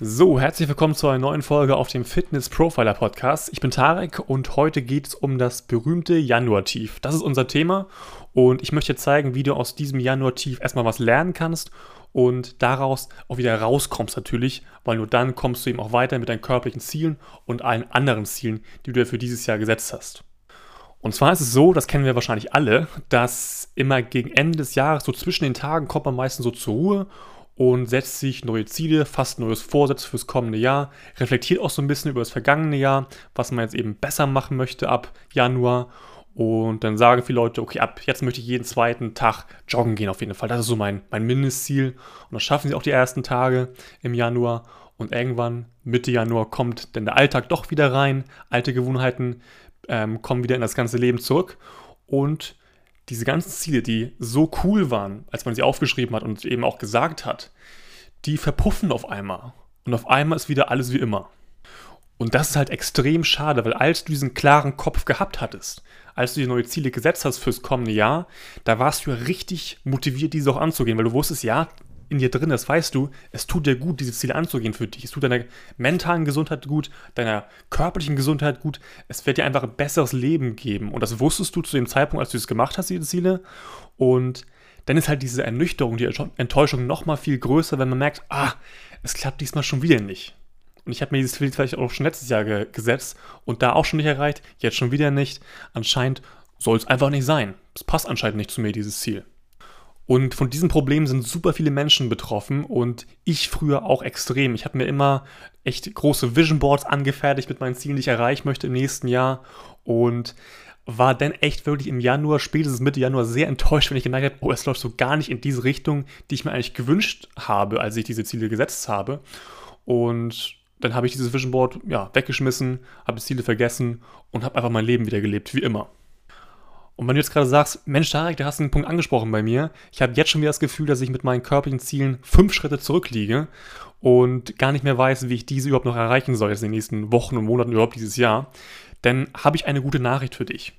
So, herzlich willkommen zu einer neuen Folge auf dem Fitness Profiler Podcast. Ich bin Tarek und heute geht es um das berühmte Januar-Tief. Das ist unser Thema und ich möchte zeigen, wie du aus diesem Januar-Tief erstmal was lernen kannst und daraus auch wieder rauskommst natürlich, weil nur dann kommst du eben auch weiter mit deinen körperlichen Zielen und allen anderen Zielen, die du dir für dieses Jahr gesetzt hast. Und zwar ist es so, das kennen wir wahrscheinlich alle, dass immer gegen Ende des Jahres, so zwischen den Tagen, kommt man meistens so zur Ruhe und setzt sich neue Ziele, fast neues Vorsatz fürs kommende Jahr, reflektiert auch so ein bisschen über das vergangene Jahr, was man jetzt eben besser machen möchte ab Januar. Und dann sagen viele Leute, okay, ab jetzt möchte ich jeden zweiten Tag joggen gehen auf jeden Fall. Das ist so mein, mein Mindestziel. Und das schaffen sie auch die ersten Tage im Januar. Und irgendwann, Mitte Januar, kommt dann der Alltag doch wieder rein. Alte Gewohnheiten ähm, kommen wieder in das ganze Leben zurück. Und diese ganzen Ziele, die so cool waren, als man sie aufgeschrieben hat und eben auch gesagt hat, die verpuffen auf einmal. Und auf einmal ist wieder alles wie immer. Und das ist halt extrem schade, weil als du diesen klaren Kopf gehabt hattest, als du dir neue Ziele gesetzt hast fürs kommende Jahr, da warst du ja richtig motiviert, diese auch anzugehen, weil du wusstest, ja, in dir drin ist, weißt du, es tut dir gut, diese Ziele anzugehen für dich. Es tut deiner mentalen Gesundheit gut, deiner körperlichen Gesundheit gut. Es wird dir einfach ein besseres Leben geben. Und das wusstest du zu dem Zeitpunkt, als du es gemacht hast, diese Ziele. Und dann ist halt diese Ernüchterung, die Enttäuschung noch mal viel größer, wenn man merkt, ah, es klappt diesmal schon wieder nicht. Und ich habe mir dieses Ziel vielleicht auch schon letztes Jahr ge gesetzt und da auch schon nicht erreicht, jetzt schon wieder nicht. Anscheinend soll es einfach nicht sein. Es passt anscheinend nicht zu mir, dieses Ziel. Und von diesem Problem sind super viele Menschen betroffen und ich früher auch extrem. Ich habe mir immer echt große Vision Boards angefertigt mit meinen Zielen, die ich erreichen möchte im nächsten Jahr und war dann echt wirklich im Januar, spätestens Mitte Januar, sehr enttäuscht, wenn ich gemerkt habe, oh, es läuft so gar nicht in diese Richtung, die ich mir eigentlich gewünscht habe, als ich diese Ziele gesetzt habe. Und dann habe ich dieses Vision Board ja, weggeschmissen, habe die Ziele vergessen und habe einfach mein Leben wieder gelebt, wie immer. Und wenn du jetzt gerade sagst, Mensch, Tarek, du hast einen Punkt angesprochen bei mir. Ich habe jetzt schon wieder das Gefühl, dass ich mit meinen körperlichen Zielen fünf Schritte zurückliege und gar nicht mehr weiß, wie ich diese überhaupt noch erreichen soll, jetzt in den nächsten Wochen und Monaten überhaupt dieses Jahr. Dann habe ich eine gute Nachricht für dich.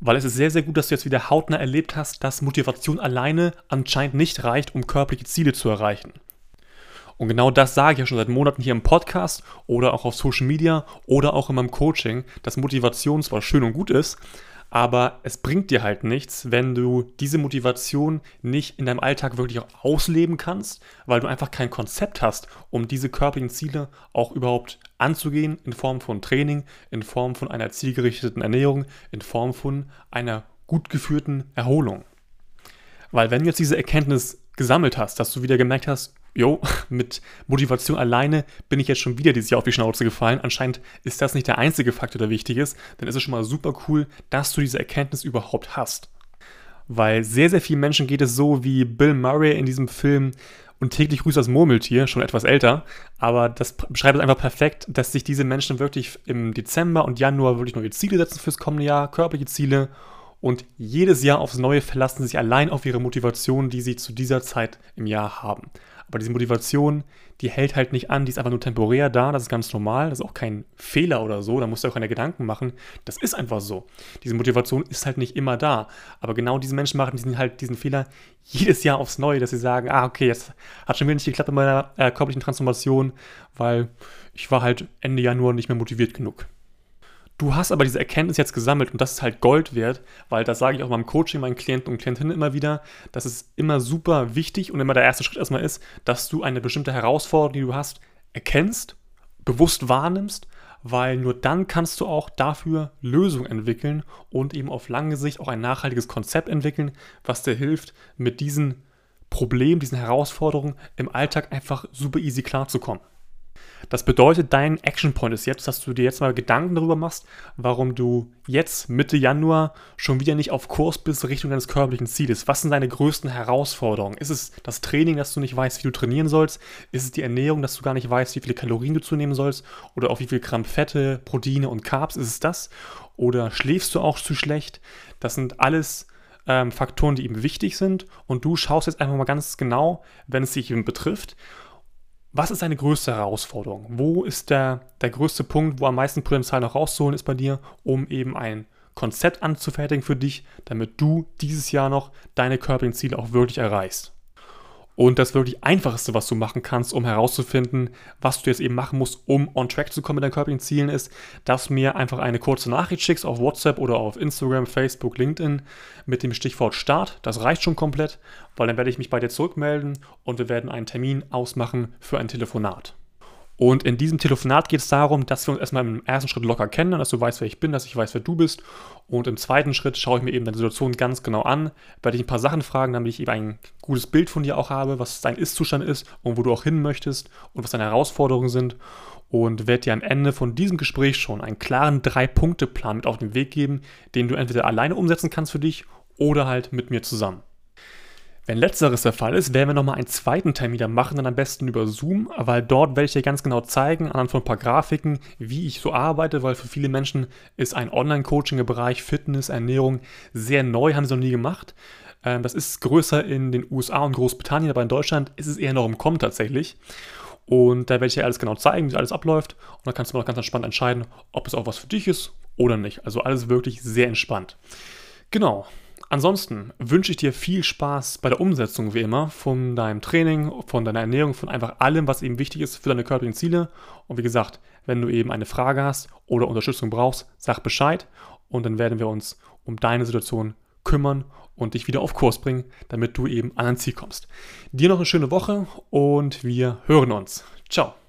Weil es ist sehr, sehr gut, dass du jetzt wieder hautnah erlebt hast, dass Motivation alleine anscheinend nicht reicht, um körperliche Ziele zu erreichen. Und genau das sage ich ja schon seit Monaten hier im Podcast oder auch auf Social Media oder auch in meinem Coaching, dass Motivation zwar schön und gut ist, aber es bringt dir halt nichts, wenn du diese Motivation nicht in deinem Alltag wirklich auch ausleben kannst, weil du einfach kein Konzept hast, um diese körperlichen Ziele auch überhaupt anzugehen in Form von Training, in Form von einer zielgerichteten Ernährung, in Form von einer gut geführten Erholung. Weil wenn du jetzt diese Erkenntnis gesammelt hast, dass du wieder gemerkt hast, jo, mit Motivation alleine bin ich jetzt schon wieder dieses Jahr auf die Schnauze gefallen. Anscheinend ist das nicht der einzige Faktor, der wichtig ist. Dann ist es schon mal super cool, dass du diese Erkenntnis überhaupt hast. Weil sehr, sehr vielen Menschen geht es so wie Bill Murray in diesem Film und täglich grüßt das Murmeltier, schon etwas älter. Aber das beschreibt es einfach perfekt, dass sich diese Menschen wirklich im Dezember und Januar wirklich neue Ziele setzen fürs kommende Jahr, körperliche Ziele. Und jedes Jahr aufs Neue verlassen sich allein auf ihre Motivation, die sie zu dieser Zeit im Jahr haben. Aber diese Motivation, die hält halt nicht an, die ist einfach nur temporär da, das ist ganz normal, das ist auch kein Fehler oder so, da musst du auch keine Gedanken machen. Das ist einfach so. Diese Motivation ist halt nicht immer da. Aber genau diese Menschen machen diesen, halt diesen Fehler jedes Jahr aufs Neue, dass sie sagen, ah, okay, jetzt hat schon wieder nicht geklappt in meiner äh, körperlichen Transformation, weil ich war halt Ende Januar nicht mehr motiviert genug. Du hast aber diese Erkenntnis jetzt gesammelt und das ist halt Gold wert, weil das sage ich auch beim Coaching meinen Klienten und Klientinnen immer wieder, dass es immer super wichtig und immer der erste Schritt erstmal ist, dass du eine bestimmte Herausforderung, die du hast, erkennst, bewusst wahrnimmst, weil nur dann kannst du auch dafür Lösungen entwickeln und eben auf lange Sicht auch ein nachhaltiges Konzept entwickeln, was dir hilft, mit diesen Problemen, diesen Herausforderungen im Alltag einfach super easy klarzukommen. Das bedeutet, dein Action Point ist jetzt, dass du dir jetzt mal Gedanken darüber machst, warum du jetzt Mitte Januar schon wieder nicht auf Kurs bist Richtung deines körperlichen Zieles. Was sind deine größten Herausforderungen? Ist es das Training, dass du nicht weißt, wie du trainieren sollst? Ist es die Ernährung, dass du gar nicht weißt, wie viele Kalorien du zunehmen sollst? Oder auf wie viel Gramm Fette, Proteine und Carbs? Ist es das? Oder schläfst du auch zu schlecht? Das sind alles ähm, Faktoren, die eben wichtig sind. Und du schaust jetzt einfach mal ganz genau, wenn es dich eben betrifft was ist deine größte Herausforderung? Wo ist der, der größte Punkt, wo am meisten Potenzial noch rauszuholen ist bei dir, um eben ein Konzept anzufertigen für dich, damit du dieses Jahr noch deine körperlichen Ziele auch wirklich erreichst? Und das wirklich Einfachste, was du machen kannst, um herauszufinden, was du jetzt eben machen musst, um on track zu kommen mit deinen körperlichen Zielen, ist, dass du mir einfach eine kurze Nachricht schickst auf WhatsApp oder auf Instagram, Facebook, LinkedIn mit dem Stichwort Start. Das reicht schon komplett, weil dann werde ich mich bei dir zurückmelden und wir werden einen Termin ausmachen für ein Telefonat. Und in diesem Telefonat geht es darum, dass wir uns erstmal im ersten Schritt locker kennen, dass du weißt, wer ich bin, dass ich weiß, wer du bist. Und im zweiten Schritt schaue ich mir eben deine Situation ganz genau an, werde ich ein paar Sachen fragen, damit ich eben ein gutes Bild von dir auch habe, was dein Ist-Zustand ist und wo du auch hin möchtest und was deine Herausforderungen sind. Und werde dir am Ende von diesem Gespräch schon einen klaren Drei-Punkte-Plan mit auf den Weg geben, den du entweder alleine umsetzen kannst für dich oder halt mit mir zusammen. Wenn letzteres der Fall ist, werden wir nochmal einen zweiten Termin machen, dann am besten über Zoom, weil dort werde ich dir ganz genau zeigen, anhand von ein paar Grafiken, wie ich so arbeite, weil für viele Menschen ist ein Online-Coaching im Bereich Fitness, Ernährung sehr neu, haben sie noch nie gemacht. Ähm, das ist größer in den USA und Großbritannien, aber in Deutschland ist es eher noch im Kommen tatsächlich. Und da werde ich dir alles genau zeigen, wie alles abläuft. Und dann kannst du mal ganz entspannt entscheiden, ob es auch was für dich ist oder nicht. Also alles wirklich sehr entspannt. Genau. Ansonsten wünsche ich dir viel Spaß bei der Umsetzung, wie immer, von deinem Training, von deiner Ernährung, von einfach allem, was eben wichtig ist für deine körperlichen Ziele. Und wie gesagt, wenn du eben eine Frage hast oder Unterstützung brauchst, sag Bescheid und dann werden wir uns um deine Situation kümmern und dich wieder auf Kurs bringen, damit du eben an ein Ziel kommst. Dir noch eine schöne Woche und wir hören uns. Ciao.